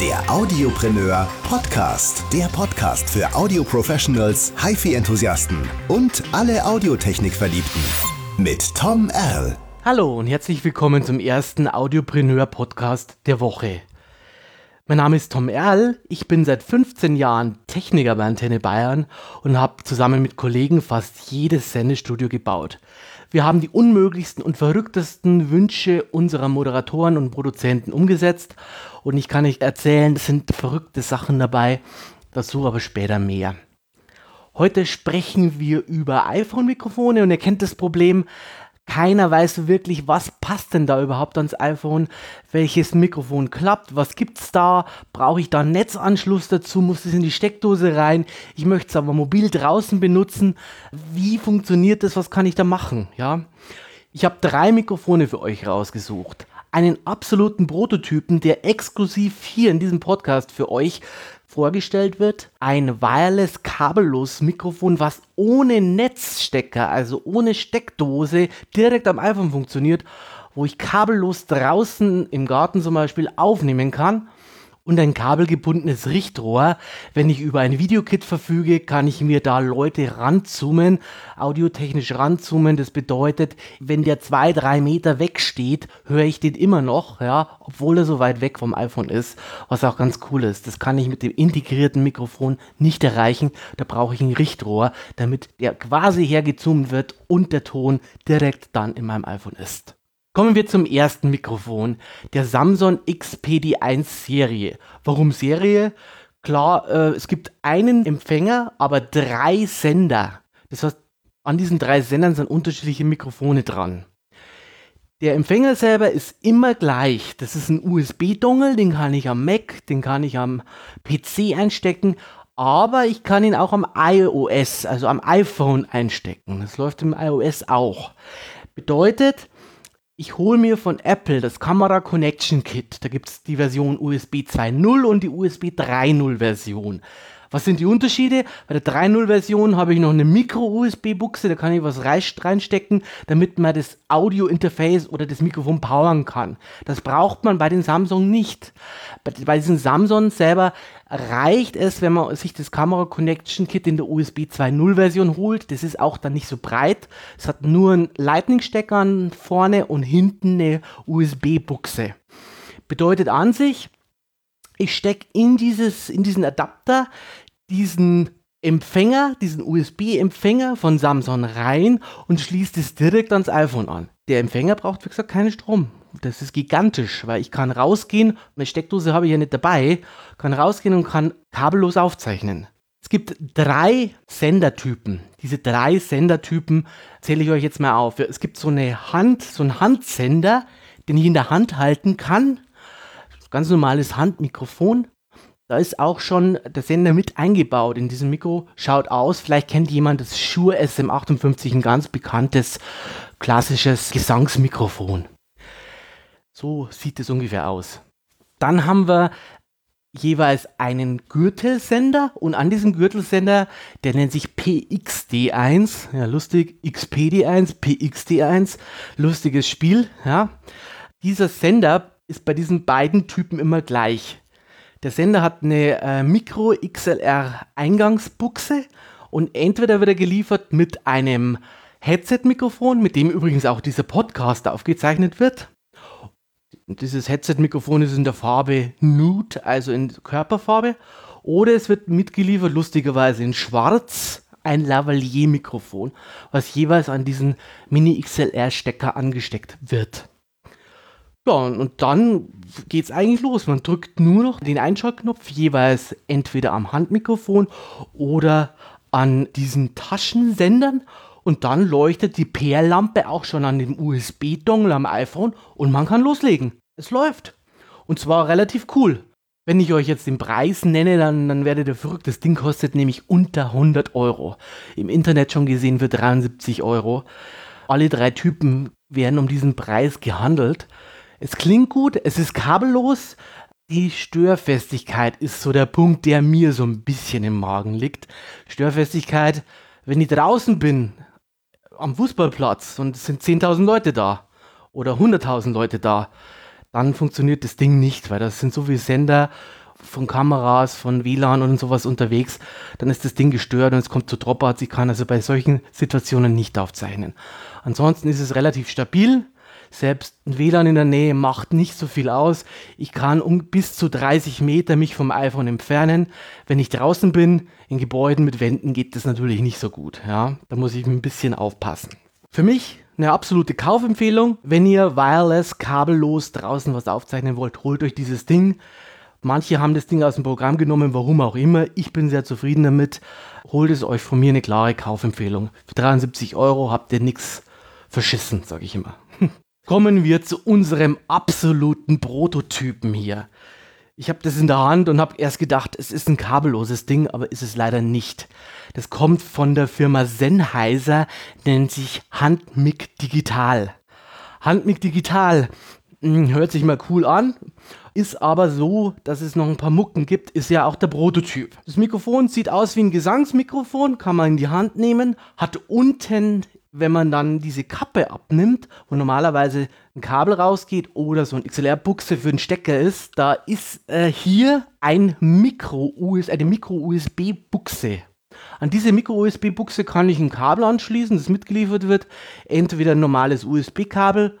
Der Audiopreneur Podcast. Der Podcast für Audio-Professionals, HiFi-Enthusiasten und alle Audiotechnik-Verliebten. Mit Tom Erl. Hallo und herzlich willkommen zum ersten Audiopreneur Podcast der Woche. Mein Name ist Tom Erl, ich bin seit 15 Jahren Techniker bei Antenne Bayern und habe zusammen mit Kollegen fast jedes Sendestudio gebaut. Wir haben die unmöglichsten und verrücktesten Wünsche unserer Moderatoren und Produzenten umgesetzt und ich kann euch erzählen, es sind verrückte Sachen dabei, dazu aber später mehr. Heute sprechen wir über iPhone-Mikrofone und ihr kennt das Problem, keiner weiß wirklich, was passt denn da überhaupt ans iPhone, welches Mikrofon klappt, was gibt's da, brauche ich da einen Netzanschluss dazu, muss es in die Steckdose rein, ich möchte es aber mobil draußen benutzen, wie funktioniert das, was kann ich da machen, ja? Ich habe drei Mikrofone für euch rausgesucht. Einen absoluten Prototypen, der exklusiv hier in diesem Podcast für euch vorgestellt wird, ein wireless kabellos Mikrofon, was ohne Netzstecker, also ohne Steckdose direkt am iPhone funktioniert, wo ich kabellos draußen im Garten zum Beispiel aufnehmen kann und ein kabelgebundenes Richtrohr. Wenn ich über ein Videokit verfüge, kann ich mir da Leute ranzoomen, audiotechnisch ranzoomen. Das bedeutet, wenn der zwei, drei Meter wegsteht, höre ich den immer noch, ja, obwohl er so weit weg vom iPhone ist, was auch ganz cool ist. Das kann ich mit dem integrierten Mikrofon nicht erreichen. Da brauche ich ein Richtrohr, damit der quasi hergezoomt wird und der Ton direkt dann in meinem iPhone ist. Kommen wir zum ersten Mikrofon, der Samsung XPD1 Serie. Warum Serie? Klar, äh, es gibt einen Empfänger, aber drei Sender. Das heißt, an diesen drei Sendern sind unterschiedliche Mikrofone dran. Der Empfänger selber ist immer gleich. Das ist ein USB-Dongle, den kann ich am Mac, den kann ich am PC einstecken, aber ich kann ihn auch am iOS, also am iPhone einstecken. Das läuft im iOS auch. Bedeutet, ich hole mir von Apple das Kamera Connection Kit. Da gibt es die Version USB 2.0 und die USB 3.0 Version. Was sind die Unterschiede? Bei der 3.0 Version habe ich noch eine Micro-USB-Buchse, da kann ich was reinstecken, damit man das Audio-Interface oder das Mikrofon powern kann. Das braucht man bei den Samsung nicht. Bei, diesen Samsung selber reicht es, wenn man sich das Kamera Connection Kit in der USB 2.0 Version holt. Das ist auch dann nicht so breit. Es hat nur einen Lightning-Stecker vorne und hinten eine USB-Buchse. Bedeutet an sich, ich stecke in, in diesen Adapter diesen Empfänger, diesen USB-Empfänger von Samsung rein und schließe es direkt ans iPhone an. Der Empfänger braucht, wie gesagt, keinen Strom. Das ist gigantisch, weil ich kann rausgehen, eine Steckdose habe ich ja nicht dabei, kann rausgehen und kann kabellos aufzeichnen. Es gibt drei Sendertypen. Diese drei Sendertypen zähle ich euch jetzt mal auf. Es gibt so eine Hand, so einen Handsender, den ich in der Hand halten kann. Ganz normales Handmikrofon. Da ist auch schon der Sender mit eingebaut in diesem Mikro. Schaut aus, vielleicht kennt jemand das Shure SM58, ein ganz bekanntes klassisches Gesangsmikrofon. So sieht es ungefähr aus. Dann haben wir jeweils einen Gürtelsender und an diesem Gürtelsender, der nennt sich PXD1, ja lustig, XPD1, PXD1, lustiges Spiel, ja. Dieser Sender ist bei diesen beiden Typen immer gleich. Der Sender hat eine äh, Micro XLR Eingangsbuchse und entweder wird er geliefert mit einem Headset-Mikrofon, mit dem übrigens auch dieser Podcast aufgezeichnet wird, dieses Headset-Mikrofon ist in der Farbe Nude, also in Körperfarbe. Oder es wird mitgeliefert, lustigerweise in Schwarz, ein Lavalier-Mikrofon, was jeweils an diesen Mini-XLR-Stecker angesteckt wird. Ja, und dann geht es eigentlich los. Man drückt nur noch den Einschaltknopf, jeweils entweder am Handmikrofon oder an diesen Taschensendern und dann leuchtet die PR-Lampe auch schon an dem USB-Dongle am iPhone und man kann loslegen. Es läuft. Und zwar relativ cool. Wenn ich euch jetzt den Preis nenne, dann, dann werdet ihr verrückt. Das Ding kostet nämlich unter 100 Euro. Im Internet schon gesehen für 73 Euro. Alle drei Typen werden um diesen Preis gehandelt. Es klingt gut, es ist kabellos. Die Störfestigkeit ist so der Punkt, der mir so ein bisschen im Magen liegt. Störfestigkeit, wenn ich draußen bin, am Fußballplatz und es sind 10.000 Leute da oder 100.000 Leute da, dann funktioniert das Ding nicht, weil das sind so viele Sender von Kameras, von WLAN und sowas unterwegs, dann ist das Ding gestört und es kommt zu Dropouts. Ich kann also bei solchen Situationen nicht aufzeichnen. Ansonsten ist es relativ stabil. Selbst ein WLAN in der Nähe macht nicht so viel aus. Ich kann um bis zu 30 Meter mich vom iPhone entfernen. Wenn ich draußen bin, in Gebäuden mit Wänden, geht das natürlich nicht so gut. Ja, da muss ich ein bisschen aufpassen. Für mich eine absolute Kaufempfehlung. Wenn ihr wireless, kabellos draußen was aufzeichnen wollt, holt euch dieses Ding. Manche haben das Ding aus dem Programm genommen, warum auch immer. Ich bin sehr zufrieden damit. Holt es euch von mir eine klare Kaufempfehlung. Für 73 Euro habt ihr nichts verschissen, sage ich immer. Kommen wir zu unserem absoluten Prototypen hier. Ich habe das in der Hand und habe erst gedacht, es ist ein kabelloses Ding, aber ist es leider nicht. Das kommt von der Firma Sennheiser, nennt sich Handmic Digital. Handmic Digital hm, hört sich mal cool an, ist aber so, dass es noch ein paar Mucken gibt, ist ja auch der Prototyp. Das Mikrofon sieht aus wie ein Gesangsmikrofon, kann man in die Hand nehmen, hat unten wenn man dann diese Kappe abnimmt, wo normalerweise ein Kabel rausgeht oder so ein XLR-Buchse für einen Stecker ist, da ist äh, hier ein Micro-US, eine Micro-USB-Buchse. An diese Micro-USB-Buchse kann ich ein Kabel anschließen, das mitgeliefert wird. Entweder ein normales USB-Kabel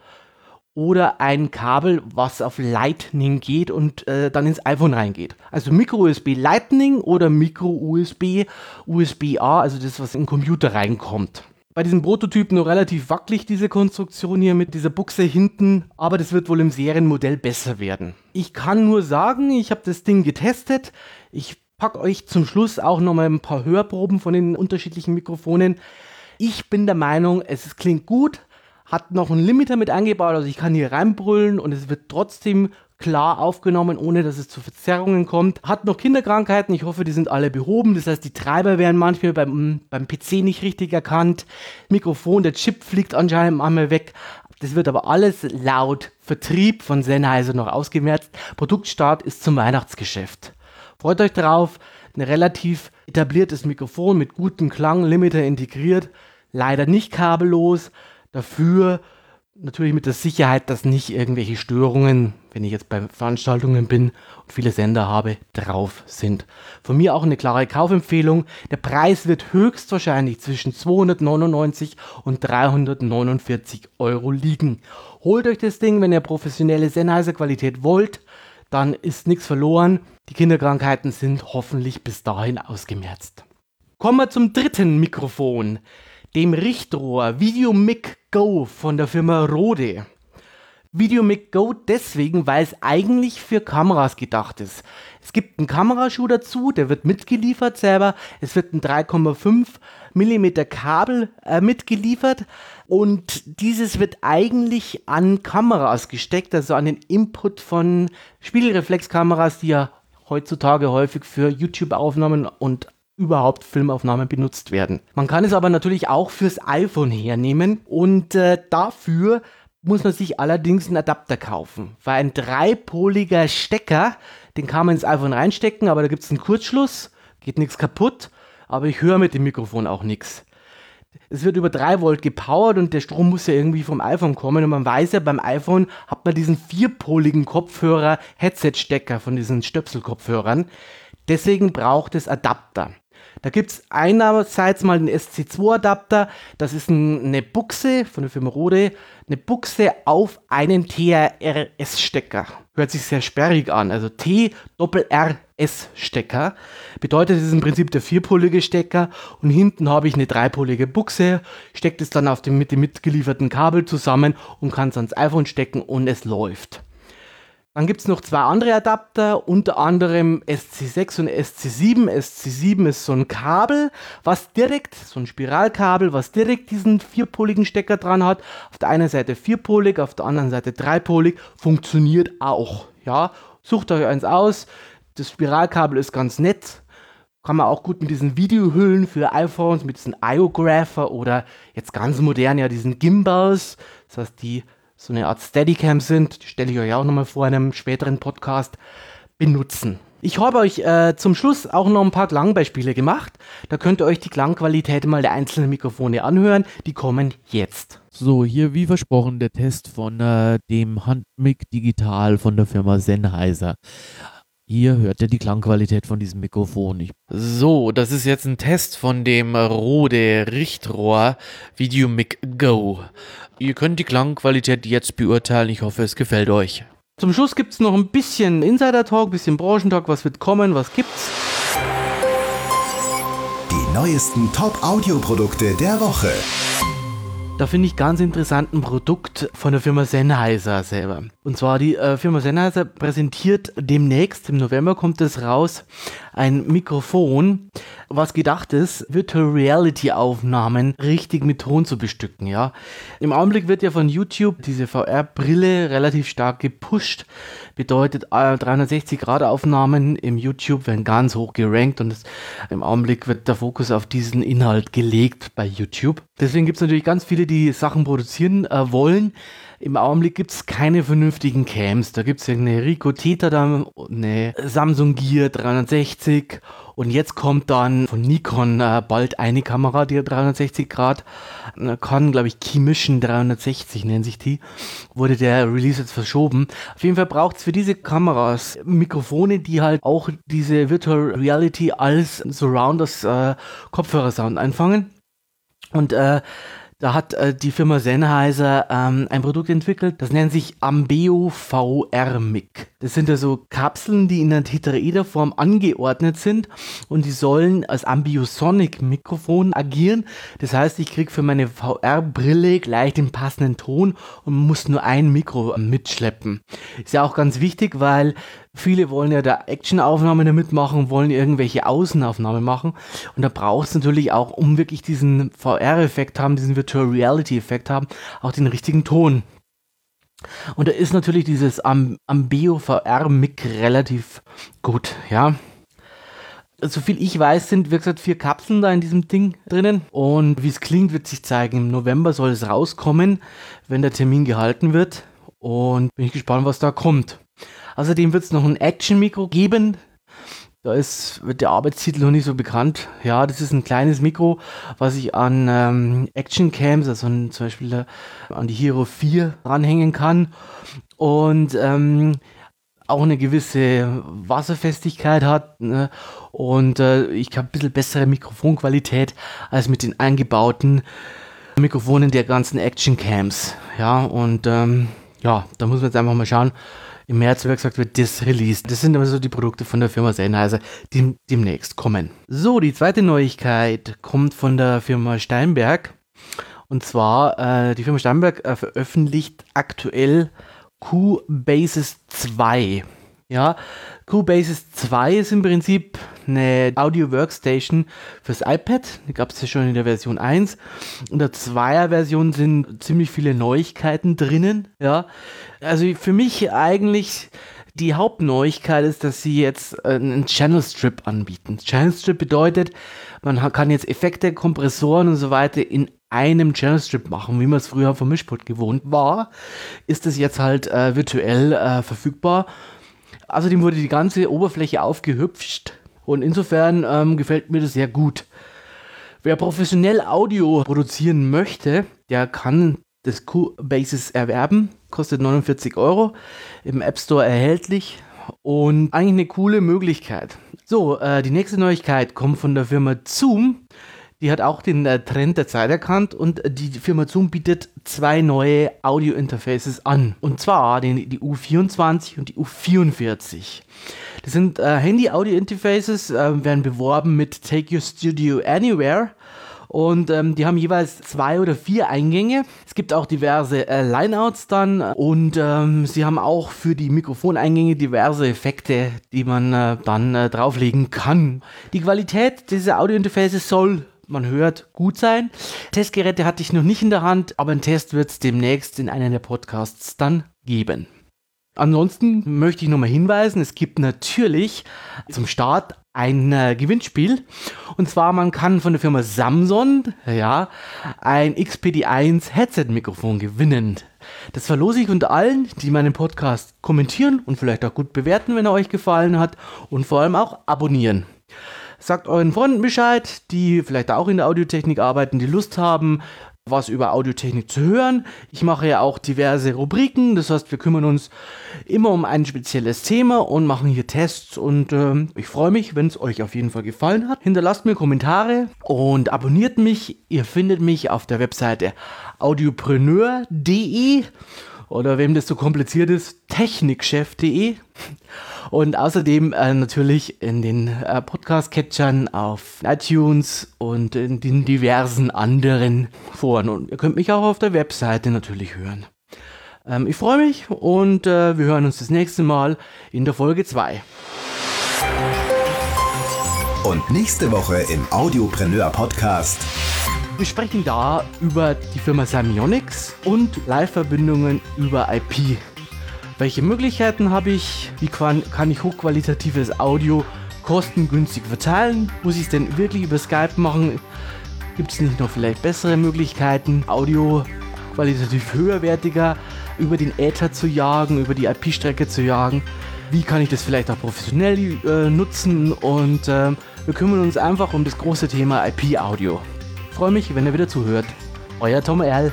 oder ein Kabel, was auf Lightning geht und äh, dann ins iPhone reingeht. Also Micro-USB Lightning oder Micro-USB USB-A, also das, was in den Computer reinkommt bei diesem Prototyp nur relativ wackelig, diese Konstruktion hier mit dieser Buchse hinten, aber das wird wohl im Serienmodell besser werden. Ich kann nur sagen, ich habe das Ding getestet. Ich packe euch zum Schluss auch nochmal ein paar Hörproben von den unterschiedlichen Mikrofonen. Ich bin der Meinung, es klingt gut, hat noch einen Limiter mit eingebaut, also ich kann hier reinbrüllen und es wird trotzdem klar aufgenommen, ohne dass es zu Verzerrungen kommt. Hat noch Kinderkrankheiten, ich hoffe, die sind alle behoben. Das heißt, die Treiber werden manchmal beim, beim PC nicht richtig erkannt. Mikrofon, der Chip fliegt anscheinend einmal weg. Das wird aber alles laut Vertrieb von Sennheiser noch ausgemerzt. Produktstart ist zum Weihnachtsgeschäft. Freut euch drauf. Ein relativ etabliertes Mikrofon mit gutem Klang, Limiter integriert. Leider nicht kabellos. Dafür natürlich mit der Sicherheit, dass nicht irgendwelche Störungen, wenn ich jetzt bei Veranstaltungen bin und viele Sender habe, drauf sind. Von mir auch eine klare Kaufempfehlung. Der Preis wird höchstwahrscheinlich zwischen 299 und 349 Euro liegen. Holt euch das Ding, wenn ihr professionelle Sennheiser-Qualität wollt, dann ist nichts verloren. Die Kinderkrankheiten sind hoffentlich bis dahin ausgemerzt. Kommen wir zum dritten Mikrofon dem Richtrohr Videomic Go von der Firma Rode. Videomic Go deswegen, weil es eigentlich für Kameras gedacht ist. Es gibt einen Kameraschuh dazu, der wird mitgeliefert selber. Es wird ein 3,5 mm Kabel äh, mitgeliefert und dieses wird eigentlich an Kameras gesteckt, also an den Input von Spiegelreflexkameras, die ja heutzutage häufig für YouTube-Aufnahmen und überhaupt Filmaufnahmen benutzt werden. Man kann es aber natürlich auch fürs iPhone hernehmen und äh, dafür muss man sich allerdings einen Adapter kaufen, weil ein dreipoliger Stecker, den kann man ins iPhone reinstecken, aber da gibt es einen Kurzschluss, geht nichts kaputt, aber ich höre mit dem Mikrofon auch nichts. Es wird über 3 Volt gepowert und der Strom muss ja irgendwie vom iPhone kommen und man weiß ja, beim iPhone hat man diesen vierpoligen Kopfhörer Headset-Stecker von diesen Stöpselkopfhörern. Deswegen braucht es Adapter. Da gibt es einerseits mal den SC2-Adapter, das ist ein, eine Buchse von der Firma Rode, eine Buchse auf einen TRS-Stecker. Hört sich sehr sperrig an, also T-R-S-Stecker. Bedeutet, es ist im Prinzip der vierpolige Stecker und hinten habe ich eine dreipolige Buchse, steckt es dann auf dem, mit dem mitgelieferten Kabel zusammen und kann es ans iPhone stecken und es läuft. Dann gibt es noch zwei andere Adapter, unter anderem SC6 und SC7. SC7 ist so ein Kabel, was direkt, so ein Spiralkabel, was direkt diesen vierpoligen Stecker dran hat. Auf der einen Seite vierpolig, auf der anderen Seite dreipolig. Funktioniert auch. Ja, sucht euch eins aus. Das Spiralkabel ist ganz nett. Kann man auch gut mit diesen Videohüllen für iPhones, mit diesen IOgrapher oder jetzt ganz modern ja diesen Gimbals. Das heißt, die so eine Art Steadicam sind, die stelle ich euch auch nochmal vor einem späteren Podcast, benutzen. Ich habe euch äh, zum Schluss auch noch ein paar Klangbeispiele gemacht. Da könnt ihr euch die Klangqualität mal der einzelnen Mikrofone anhören. Die kommen jetzt. So, hier wie versprochen der Test von äh, dem Handmic Digital von der Firma Sennheiser. Hier hört ihr die Klangqualität von diesem Mikrofon. Ich so, das ist jetzt ein Test von dem Rode Richtrohr Videomic Go. Ihr könnt die Klangqualität jetzt beurteilen. Ich hoffe, es gefällt euch. Zum Schluss gibt es noch ein bisschen Insider-Talk, ein bisschen Branchentalk. Was wird kommen, was gibt's? Die neuesten Top-Audio-Produkte der Woche. Da finde ich ganz interessant ein Produkt von der Firma Sennheiser selber. Und zwar die äh, Firma Sennheiser präsentiert demnächst, im November kommt es raus, ein Mikrofon, was gedacht ist, Virtual Reality Aufnahmen richtig mit Ton zu bestücken, ja. Im Augenblick wird ja von YouTube diese VR-Brille relativ stark gepusht. Bedeutet, 360-Grad-Aufnahmen im YouTube werden ganz hoch gerankt und es, im Augenblick wird der Fokus auf diesen Inhalt gelegt bei YouTube. Deswegen gibt es natürlich ganz viele, die Sachen produzieren äh, wollen. Im Augenblick gibt es keine vernünftigen Cams. Da gibt es eine Rico Theta, eine Samsung Gear 360 und jetzt kommt dann von Nikon äh, bald eine Kamera, die 360 Grad äh, kann, glaube ich, Key Mission 360 nennt sich die. Wurde der Release jetzt verschoben. Auf jeden Fall braucht es für diese Kameras Mikrofone, die halt auch diese Virtual Reality als Surrounders äh, Kopfhörersound einfangen. Und äh, da hat äh, die Firma Sennheiser ähm, ein Produkt entwickelt, das nennt sich Ambeo VR Mic. Das sind also Kapseln, die in einer Tetraederform angeordnet sind und die sollen als Ambiosonic Mikrofon agieren. Das heißt, ich kriege für meine VR-Brille gleich den passenden Ton und muss nur ein Mikro mitschleppen. Ist ja auch ganz wichtig, weil Viele wollen ja da Actionaufnahmen damit machen, wollen irgendwelche Außenaufnahmen machen. Und da braucht es natürlich auch, um wirklich diesen VR-Effekt haben, diesen Virtual Reality-Effekt haben, auch den richtigen Ton. Und da ist natürlich dieses Am Ambeo VR-Mic relativ gut, ja. Soviel ich weiß, sind, wie gesagt, vier Kapseln da in diesem Ding drinnen. Und wie es klingt, wird sich zeigen. Im November soll es rauskommen, wenn der Termin gehalten wird. Und bin ich gespannt, was da kommt. Außerdem wird es noch ein Action-Mikro geben. Da ist, wird der Arbeitstitel noch nicht so bekannt. Ja, das ist ein kleines Mikro, was ich an ähm, Action-Cams, also zum Beispiel äh, an die Hero 4 ranhängen kann. Und ähm, auch eine gewisse Wasserfestigkeit hat ne? und äh, ich habe ein bisschen bessere Mikrofonqualität als mit den eingebauten Mikrofonen der ganzen Action Cams. Ja, und ähm, ja, da muss man jetzt einfach mal schauen, im März, wie gesagt, wird das released. Das sind immer so die Produkte von der Firma Sennheiser, die demnächst kommen. So, die zweite Neuigkeit kommt von der Firma Steinberg. Und zwar, äh, die Firma Steinberg äh, veröffentlicht aktuell Q-Basis 2. Ja, Q-Basis 2 ist im Prinzip eine Audio Workstation fürs iPad. Die gab es ja schon in der Version 1. In der 2er Version sind ziemlich viele Neuigkeiten drinnen. Ja, also für mich eigentlich die Hauptneuigkeit ist, dass sie jetzt einen Channel Strip anbieten. Channel Strip bedeutet, man kann jetzt Effekte, Kompressoren und so weiter in einem Channel Strip machen, wie man es früher vom Mischpult gewohnt war, ist es jetzt halt äh, virtuell äh, verfügbar. Außerdem wurde die ganze Oberfläche aufgehüpft und insofern ähm, gefällt mir das sehr gut. Wer professionell Audio produzieren möchte, der kann das Q-Basis erwerben. Kostet 49 Euro. Im App Store erhältlich. Und eigentlich eine coole Möglichkeit. So, äh, die nächste Neuigkeit kommt von der Firma Zoom. Die hat auch den äh, Trend der Zeit erkannt und die Firma Zoom bietet zwei neue Audio-Interfaces an. Und zwar die, die U24 und die U44. Das sind äh, Handy-Audio-Interfaces, äh, werden beworben mit Take Your Studio Anywhere. Und ähm, die haben jeweils zwei oder vier Eingänge. Es gibt auch diverse äh, Lineouts dann. Und ähm, sie haben auch für die Mikrofoneingänge diverse Effekte, die man äh, dann äh, drauflegen kann. Die Qualität dieser Audio-Interfaces soll man hört, gut sein. Testgeräte hatte ich noch nicht in der Hand, aber ein Test wird es demnächst in einem der Podcasts dann geben. Ansonsten möchte ich nochmal hinweisen, es gibt natürlich zum Start ein äh, Gewinnspiel. Und zwar, man kann von der Firma Samsung ja, ein XPD1 Headset-Mikrofon gewinnen. Das verlose ich unter allen, die meinen Podcast kommentieren und vielleicht auch gut bewerten, wenn er euch gefallen hat. Und vor allem auch abonnieren. Sagt euren Freunden Bescheid, die vielleicht auch in der Audiotechnik arbeiten, die Lust haben, was über Audiotechnik zu hören. Ich mache ja auch diverse Rubriken, das heißt, wir kümmern uns immer um ein spezielles Thema und machen hier Tests und ähm, ich freue mich, wenn es euch auf jeden Fall gefallen hat. Hinterlasst mir Kommentare und abonniert mich. Ihr findet mich auf der Webseite audiopreneur.de oder wem das so kompliziert ist, technikchef.de. Und außerdem äh, natürlich in den äh, Podcast-Catchern auf iTunes und in den diversen anderen Foren. Und ihr könnt mich auch auf der Webseite natürlich hören. Ähm, ich freue mich und äh, wir hören uns das nächste Mal in der Folge 2. Und nächste Woche im Audiopreneur Podcast. Wir sprechen da über die Firma Samionics und Live-Verbindungen über IP. Welche Möglichkeiten habe ich? Wie kann, kann ich hochqualitatives Audio kostengünstig verteilen? Muss ich es denn wirklich über Skype machen? Gibt es nicht noch vielleicht bessere Möglichkeiten, Audio qualitativ höherwertiger über den Äther zu jagen, über die IP-Strecke zu jagen? Wie kann ich das vielleicht auch professionell äh, nutzen? Und äh, wir kümmern uns einfach um das große Thema IP-Audio. Freue mich, wenn ihr wieder zuhört. Euer Tom Erl.